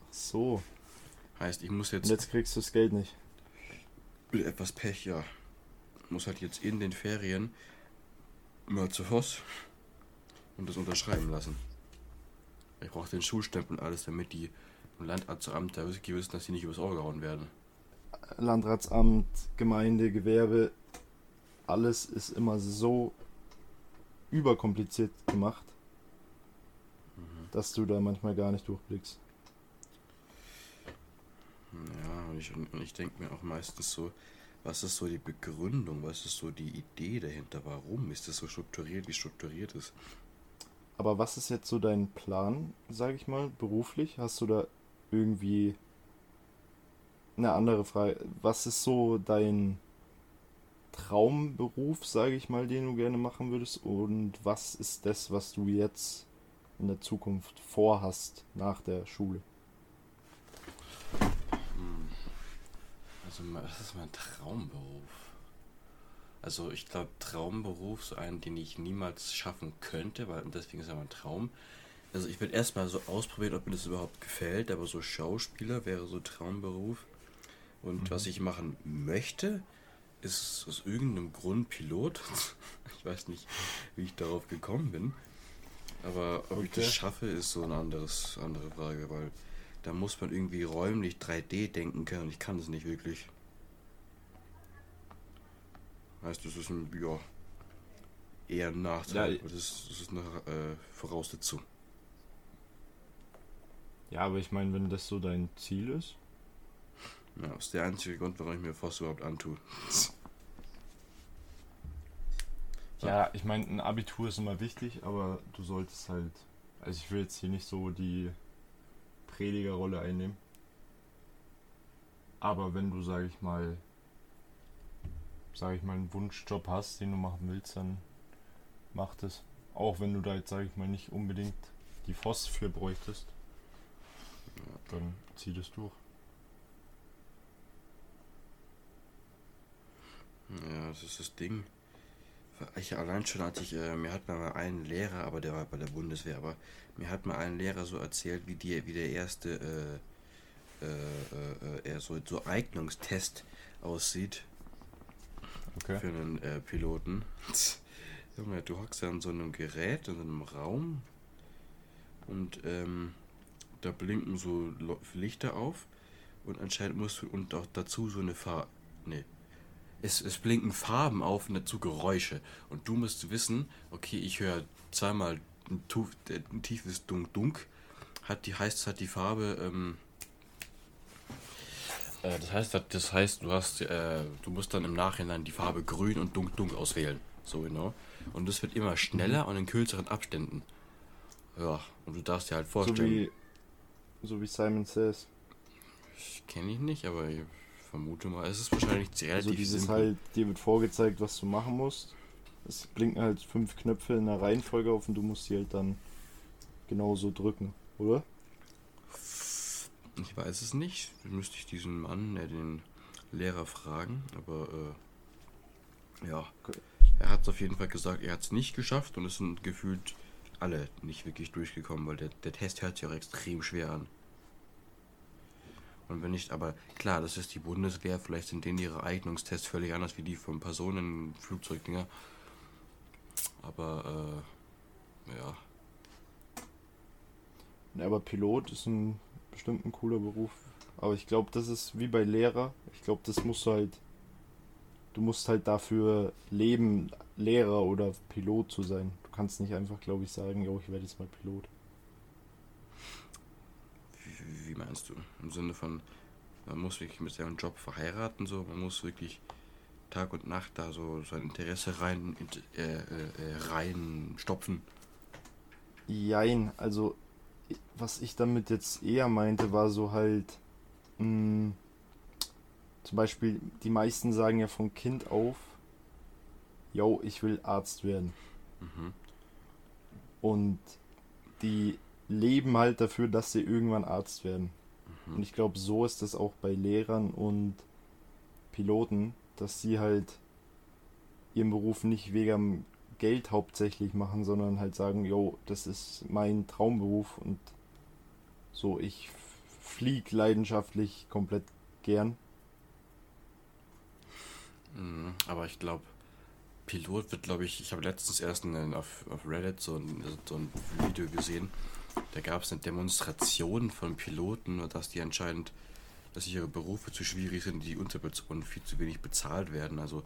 Ach so. Heißt, ich muss jetzt. Und jetzt kriegst du das Geld nicht. Mit etwas Pech, ja. Muss halt jetzt in den Ferien mal zu Voss und das unterschreiben lassen. Ich brauche den Schulstempel und alles, damit die im Landratsamt da wissen, dass sie nicht übers Ohr gehauen werden. Landratsamt, Gemeinde, Gewerbe, alles ist immer so überkompliziert gemacht, mhm. dass du da manchmal gar nicht durchblickst. Ja, und ich, und ich denke mir auch meistens so, was ist so die Begründung, was ist so die Idee dahinter, warum ist das so strukturiert, wie strukturiert ist? Aber was ist jetzt so dein Plan, sage ich mal, beruflich? Hast du da irgendwie eine andere Frage? Was ist so dein Traumberuf, sage ich mal, den du gerne machen würdest? Und was ist das, was du jetzt in der Zukunft vorhast nach der Schule? Hm. Also, was ist mein Traumberuf? Also, ich glaube, Traumberuf, so einen, den ich niemals schaffen könnte, weil deswegen ist er mein Traum. Also, ich würde erstmal so ausprobieren, ob mir das überhaupt gefällt, aber so Schauspieler wäre so Traumberuf. Und mhm. was ich machen möchte, ist aus irgendeinem Grund Pilot. ich weiß nicht, wie ich darauf gekommen bin. Aber ob okay. ich das schaffe, ist so eine anderes, andere Frage, weil da muss man irgendwie räumlich 3D denken können und ich kann es nicht wirklich. Heißt, das ist ein, ja, eher ein Nachteil. Ja, das, ist, das ist eine äh, Voraussetzung. Ja, aber ich meine, wenn das so dein Ziel ist. Ja, das ist der einzige Grund, warum ich mir Voss überhaupt antue. Ja, ich meine, ein Abitur ist immer wichtig, aber du solltest halt. Also ich will jetzt hier nicht so die Predigerrolle einnehmen. Aber wenn du, sag ich mal, sag ich mal, einen Wunschjob hast, den du machen willst, dann mach das. Auch wenn du da jetzt, sag ich mal, nicht unbedingt die Voss für bräuchtest, dann zieh das durch. Ja, das ist das Ding. Ich allein schon, als ich, äh, mir hat mal einen Lehrer, aber der war bei der Bundeswehr, aber mir hat mal ein Lehrer so erzählt, wie, die, wie der erste äh, äh, äh, so, so Eignungstest aussieht. Okay. Für einen äh, Piloten. Junge, du hockst ja an so einem Gerät, in so einem Raum und ähm, da blinken so Lichter auf und anscheinend musst du und auch dazu so eine Fahr. Nee, es, es blinken Farben auf und dazu Geräusche. Und du musst wissen, okay, ich höre zweimal ein, äh, tiefes Dunk-Dunk. Hat die, heißt, hat die Farbe, ähm, äh, das heißt, das heißt, du hast, äh, du musst dann im Nachhinein die Farbe grün und Dunk-Dunk auswählen. So genau. Und das wird immer schneller mhm. und in kürzeren Abständen. Ja, und du darfst dir halt vorstellen. So wie, so wie Simon Says. Kenne ich nicht, aber ich vermute mal, es ist wahrscheinlich relativ Also dieses simpel. halt, dir wird vorgezeigt, was du machen musst. Es blinken halt fünf Knöpfe in der Reihenfolge auf und du musst die halt dann genauso drücken, oder? Ich weiß es nicht. Müsste ich diesen Mann, äh, den Lehrer, fragen. Aber äh, ja, okay. er hat es auf jeden Fall gesagt, er hat es nicht geschafft und es sind gefühlt alle nicht wirklich durchgekommen, weil der, der Test hört sich auch extrem schwer an. Und wenn nicht, aber klar, das ist die Bundeswehr, vielleicht sind denen ihre Eignungstests völlig anders wie die von Personen, Flugzeugdinger. Aber, äh, ja. ja. Aber Pilot ist ein bestimmt ein cooler Beruf. Aber ich glaube, das ist wie bei Lehrer. Ich glaube, das musst du halt. Du musst halt dafür leben, Lehrer oder Pilot zu sein. Du kannst nicht einfach, glaube ich, sagen, jo, ich werde jetzt mal Pilot. Wie, wie meinst du? Im Sinne von, man muss wirklich mit seinem Job verheiraten, so, man muss wirklich Tag und Nacht da so sein Interesse rein, äh, äh, äh, rein stopfen. Jein, also was ich damit jetzt eher meinte, war so halt, mh, hm, zum Beispiel, die meisten sagen ja von Kind auf, yo, ich will Arzt werden. Mhm. Und die leben halt dafür, dass sie irgendwann Arzt werden. Mhm. Und ich glaube, so ist es auch bei Lehrern und Piloten, dass sie halt ihren Beruf nicht wegen Geld hauptsächlich machen, sondern halt sagen, yo, das ist mein Traumberuf und so, ich flieg leidenschaftlich komplett gern. Mhm, aber ich glaube, Pilot wird, glaube ich, ich habe letztens erst einen, auf, auf Reddit so ein, so ein Video gesehen, da gab es eine Demonstration von Piloten, dass die anscheinend, dass ihre Berufe zu schwierig sind, die und viel zu wenig bezahlt werden. Also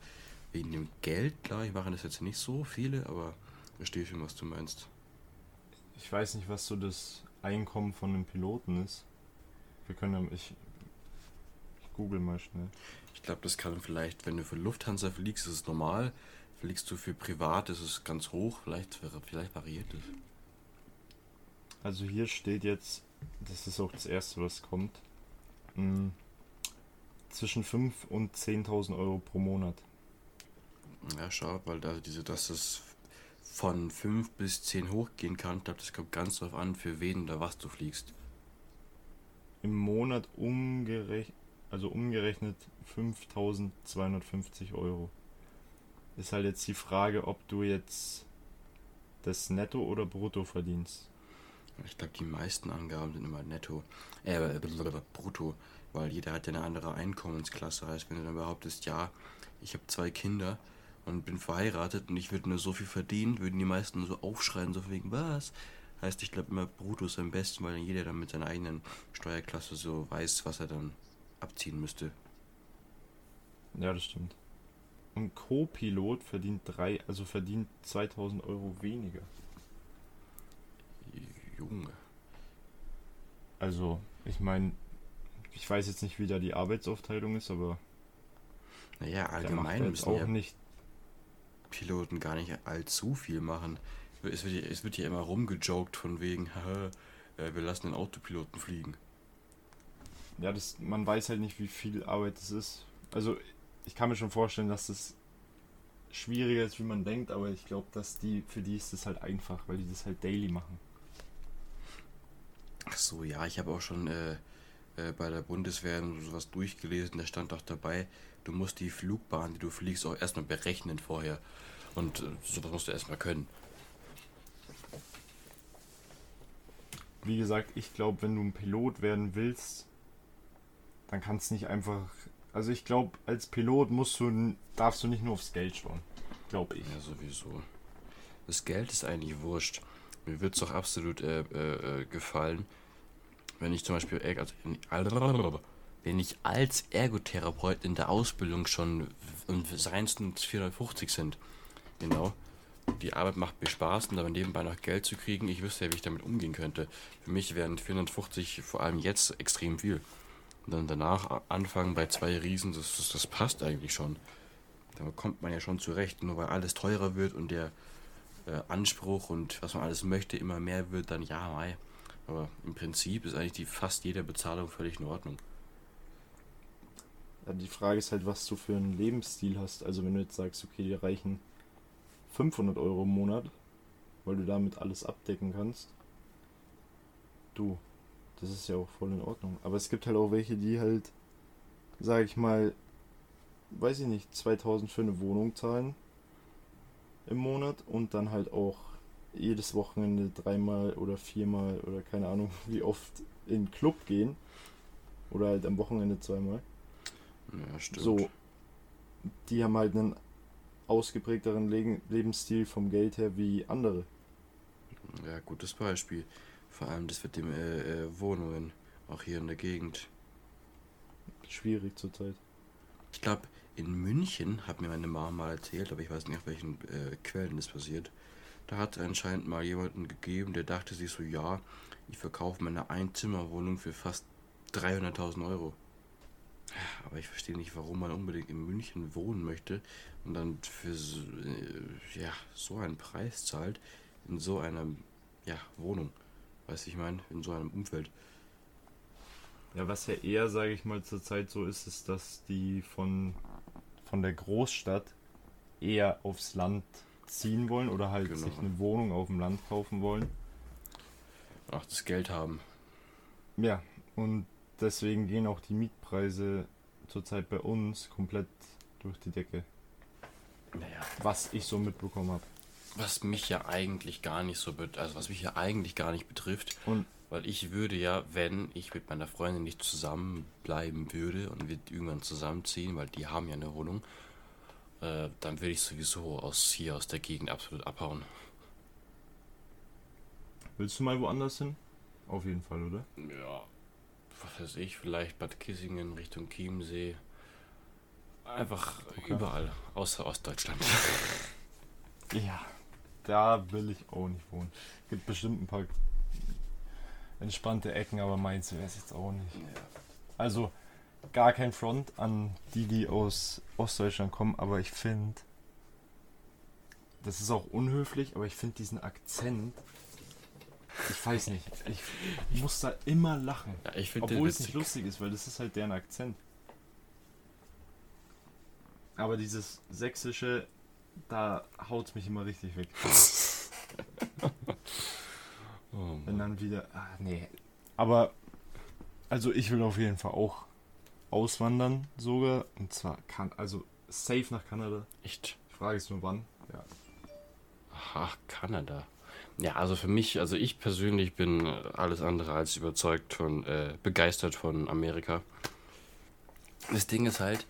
wegen dem Geld, klar, ich mache das jetzt nicht so viele, aber verstehe schon, was du meinst. Ich weiß nicht, was so das Einkommen von einem Piloten ist. Wir können ja, ich, ich google mal schnell. Ich glaube, das kann vielleicht, wenn du für Lufthansa fliegst, ist es normal. Fliegst du für privat, ist es ganz hoch. Vielleicht, vielleicht variiert es. Also hier steht jetzt, das ist auch das erste, was kommt, mh, mm, zwischen 5 und 10.000 Euro pro Monat. Ja, schau, weil da diese, dass es von 5 bis 10 hochgehen kann, ich glaube, das kommt ganz darauf an, für wen oder was du fliegst. Im Monat umgerechnet, also umgerechnet 5.250 Euro. Ist halt jetzt die Frage, ob du jetzt das Netto oder Brutto verdienst. Ich glaube, die meisten Angaben sind immer netto. Äh, brutto. Weil jeder hat ja eine andere Einkommensklasse. Heißt, wenn du dann behauptest, ja, ich habe zwei Kinder und bin verheiratet und ich würde nur so viel verdienen, würden die meisten so aufschreien, so wegen was? Heißt, ich glaube immer, brutto ist am besten, weil dann jeder dann mit seiner eigenen Steuerklasse so weiß, was er dann abziehen müsste. Ja, das stimmt. Und Co-Pilot verdient drei, also verdient 2000 Euro weniger. Junge. Also, ich meine, ich weiß jetzt nicht, wie da die Arbeitsaufteilung ist, aber. Naja, allgemein müssen auch ja nicht Piloten gar nicht allzu viel machen. Es wird, es wird hier immer rumgejoked von wegen, haha, äh, wir lassen den Autopiloten fliegen. Ja, das, man weiß halt nicht, wie viel Arbeit es ist. Also, ich kann mir schon vorstellen, dass das schwieriger ist, wie man denkt, aber ich glaube, dass die, für die ist das halt einfach, weil die das halt daily machen. Ach so, ja, ich habe auch schon äh, äh, bei der Bundeswehr sowas durchgelesen, da stand auch dabei, du musst die Flugbahn, die du fliegst, auch erstmal berechnen vorher. Und äh, sowas musst du erstmal können. Wie gesagt, ich glaube, wenn du ein Pilot werden willst, dann kannst du nicht einfach. Also ich glaube, als Pilot musst du, darfst du nicht nur aufs Geld schauen. Glaube ich. Ja, sowieso. Das Geld ist eigentlich wurscht. Mir wird es doch absolut äh, äh, äh, gefallen, wenn ich zum Beispiel, also wenn ich als Ergotherapeut in der Ausbildung schon und seinstens 450 sind, genau, die Arbeit macht mir Spaß und aber nebenbei noch Geld zu kriegen, ich wüsste ja, wie ich damit umgehen könnte. Für mich wären 450 vor allem jetzt extrem viel. Und dann danach anfangen bei zwei Riesen, das, das, das passt eigentlich schon. Da kommt man ja schon zurecht, nur weil alles teurer wird und der äh, Anspruch und was man alles möchte immer mehr wird, dann ja, mei. Aber im Prinzip ist eigentlich die fast jede Bezahlung völlig in Ordnung. Die Frage ist halt, was du für einen Lebensstil hast. Also wenn du jetzt sagst, okay, dir reichen 500 Euro im Monat, weil du damit alles abdecken kannst. Du, das ist ja auch voll in Ordnung. Aber es gibt halt auch welche, die halt, sag ich mal, weiß ich nicht, 2000 für eine Wohnung zahlen im Monat und dann halt auch jedes Wochenende dreimal oder viermal oder keine Ahnung wie oft in den Club gehen. Oder halt am Wochenende zweimal. Ja, stimmt. So, die haben halt einen ausgeprägteren Le Lebensstil vom Geld her wie andere. Ja, gutes Beispiel. Vor allem das mit den äh, äh, Wohnungen, auch hier in der Gegend. Schwierig zurzeit. Ich glaube, in München, hat mir meine Mama mal erzählt, aber ich weiß nicht, auf welchen äh, Quellen das passiert. Da hat es anscheinend mal jemanden gegeben, der dachte sich so, ja, ich verkaufe meine Einzimmerwohnung für fast 300.000 Euro. Aber ich verstehe nicht, warum man unbedingt in München wohnen möchte und dann für so, äh, ja, so einen Preis zahlt in so einer ja, Wohnung. Weißt du, ich meine, in so einem Umfeld. Ja, was ja eher, sage ich mal, zurzeit so ist, ist, dass die von, von der Großstadt eher aufs Land ziehen wollen oder halt genau. sich eine Wohnung auf dem Land kaufen wollen. Ach, das Geld haben. Ja, und deswegen gehen auch die Mietpreise zurzeit bei uns komplett durch die Decke. Naja. Was ich so mitbekommen habe. Was mich ja eigentlich gar nicht so, also was mich ja eigentlich gar nicht betrifft. Und weil ich würde ja, wenn ich mit meiner Freundin nicht zusammenbleiben würde und wir irgendwann zusammenziehen, weil die haben ja eine Wohnung, äh, dann würde ich sowieso aus hier aus der Gegend absolut abhauen. Willst du mal woanders hin? Auf jeden Fall, oder? Ja, was weiß ich, vielleicht Bad Kissingen Richtung Chiemsee. Einfach okay. überall, außer Ostdeutschland. ja, da will ich auch nicht wohnen. Gibt bestimmt ein paar entspannte Ecken, aber meins wäre es jetzt auch nicht. Ja. Also gar kein Front an die, die aus Ostdeutschland kommen, aber ich finde, das ist auch unhöflich, aber ich finde diesen Akzent Ich weiß nicht. Ich muss da immer lachen. Ja, ich Obwohl es nicht lustig ist, weil das ist halt deren Akzent. Aber dieses sächsische, da haut mich immer richtig weg. Oh Wenn dann wieder. Ah, nee. Aber, also ich will auf jeden Fall auch auswandern, sogar. Und zwar kann, also safe nach Kanada. Echt? Die Frage ist nur wann. Ja. Ach, Kanada. Ja, also für mich, also ich persönlich bin alles andere als überzeugt von, äh, begeistert von Amerika. Das Ding ist halt,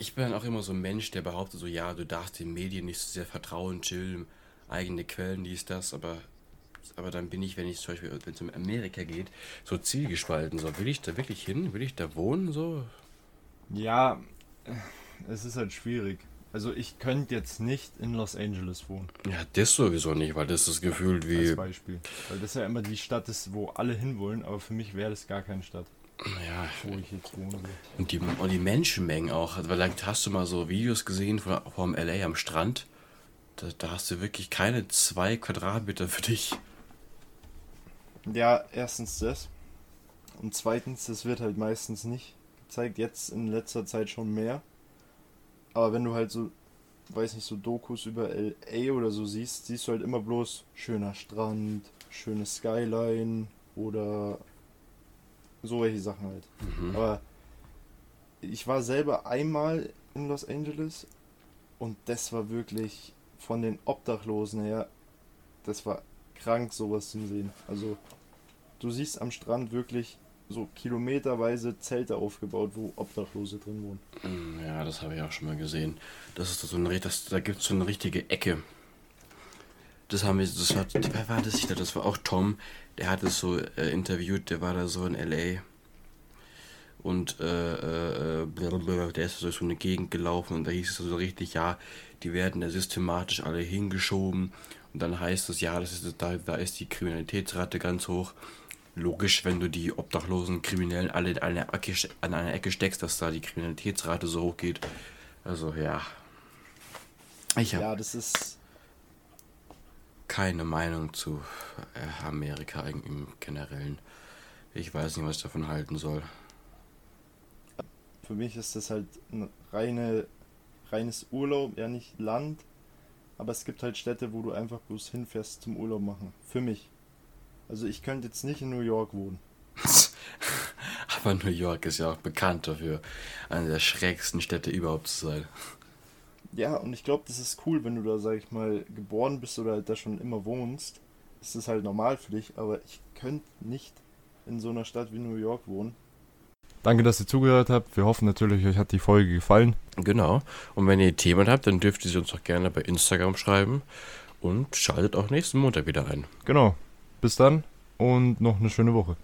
ich bin auch immer so ein Mensch, der behauptet so, ja, du darfst den Medien nicht so sehr vertrauen, chillen, eigene Quellen, dies, das, aber, aber dann bin ich, wenn ich zum Beispiel, wenn es um Amerika geht, so zielgespalten, so, will ich da wirklich hin, will ich da wohnen, so? Ja, es ist halt schwierig. Also ich könnte jetzt nicht in Los Angeles wohnen, Ja, das sowieso nicht, weil das ist gefühlt wie, als Beispiel. Weil das ja immer die Stadt ist, wo alle hinwollen, aber für mich wäre das gar keine Stadt, ja, wo ich jetzt wohne. Und die, und die Menschenmengen auch. Also, weil hast du mal so Videos gesehen von, vom LA am Strand. Da, da hast du wirklich keine zwei Quadratmeter für dich. Ja, erstens das. Und zweitens, das wird halt meistens nicht gezeigt. Jetzt in letzter Zeit schon mehr. Aber wenn du halt so, weiß nicht, so Dokus über LA oder so siehst, siehst du halt immer bloß schöner Strand, schöne Skyline oder so welche Sachen halt. Mhm. Aber ich war selber einmal in Los Angeles und das war wirklich von den Obdachlosen her, das war krank, sowas zu sehen. Also du siehst am Strand wirklich so kilometerweise Zelte aufgebaut, wo Obdachlose drin wohnen. Mm, Ja, das habe ich auch schon mal gesehen. Das ist so eine, das, da gibt es so eine richtige Ecke. Das haben wir, das war, wer war das? Ich glaube, das war auch Tom. Der hat es so äh, interviewt, der war da so in LA. Und äh, äh, blablabla, der ist durch so eine Gegend gelaufen und da hieß es so richtig, ja, die werden da systematisch alle hingeschoben. Und dann heißt es, ja, das ist, da, da ist die Kriminalitätsrate ganz hoch. Logisch, wenn du die obdachlosen Kriminellen alle in eine Ecke, an einer Ecke steckst, dass da die Kriminalitätsrate so hoch geht. Also ja. Ich habe Ja, das ist keine Meinung zu äh, Amerika im im Generellen. Ich weiß nicht, was ich davon halten soll. für mich ist das halt ein reine, reines Urlaub, ja nicht Land, aber es gibt halt Städte, wo du einfach bloß hinfährst zum Urlaub machen. Für mich. Also ich könnte jetzt nicht in New York wohnen. Aber New York ist ja auch bekannt dafür, eine der schrägsten Städte überhaupt zu sein. Ja, und ich glaube, das ist cool, wenn du da, sag ich mal, geboren bist oder halt da schon immer wohnst. Das ist halt normal für dich, aber ich könnte nicht in so einer Stadt wie New York wohnen. Danke, dass ihr zugehört habt. Wir hoffen natürlich, euch hat die Folge gefallen. Genau. Und wenn ihr Themen habt, dann dürft ihr sie uns auch gerne bei Instagram schreiben. Und schaltet auch nächsten Montag wieder ein. Genau. Bis dann und noch eine schöne Woche.